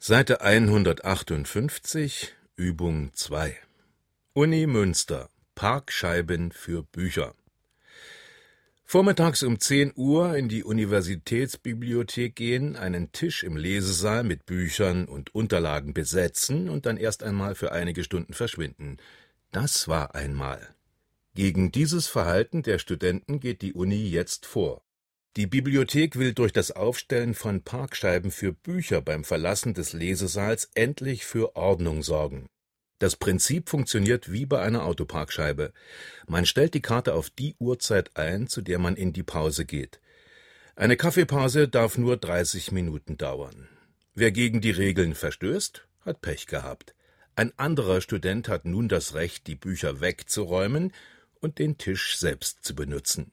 Seite 158, Übung 2. Uni Münster. Parkscheiben für Bücher. Vormittags um 10 Uhr in die Universitätsbibliothek gehen, einen Tisch im Lesesaal mit Büchern und Unterlagen besetzen und dann erst einmal für einige Stunden verschwinden. Das war einmal. Gegen dieses Verhalten der Studenten geht die Uni jetzt vor. Die Bibliothek will durch das Aufstellen von Parkscheiben für Bücher beim Verlassen des Lesesaals endlich für Ordnung sorgen. Das Prinzip funktioniert wie bei einer Autoparkscheibe. Man stellt die Karte auf die Uhrzeit ein, zu der man in die Pause geht. Eine Kaffeepause darf nur 30 Minuten dauern. Wer gegen die Regeln verstößt, hat Pech gehabt. Ein anderer Student hat nun das Recht, die Bücher wegzuräumen und den Tisch selbst zu benutzen.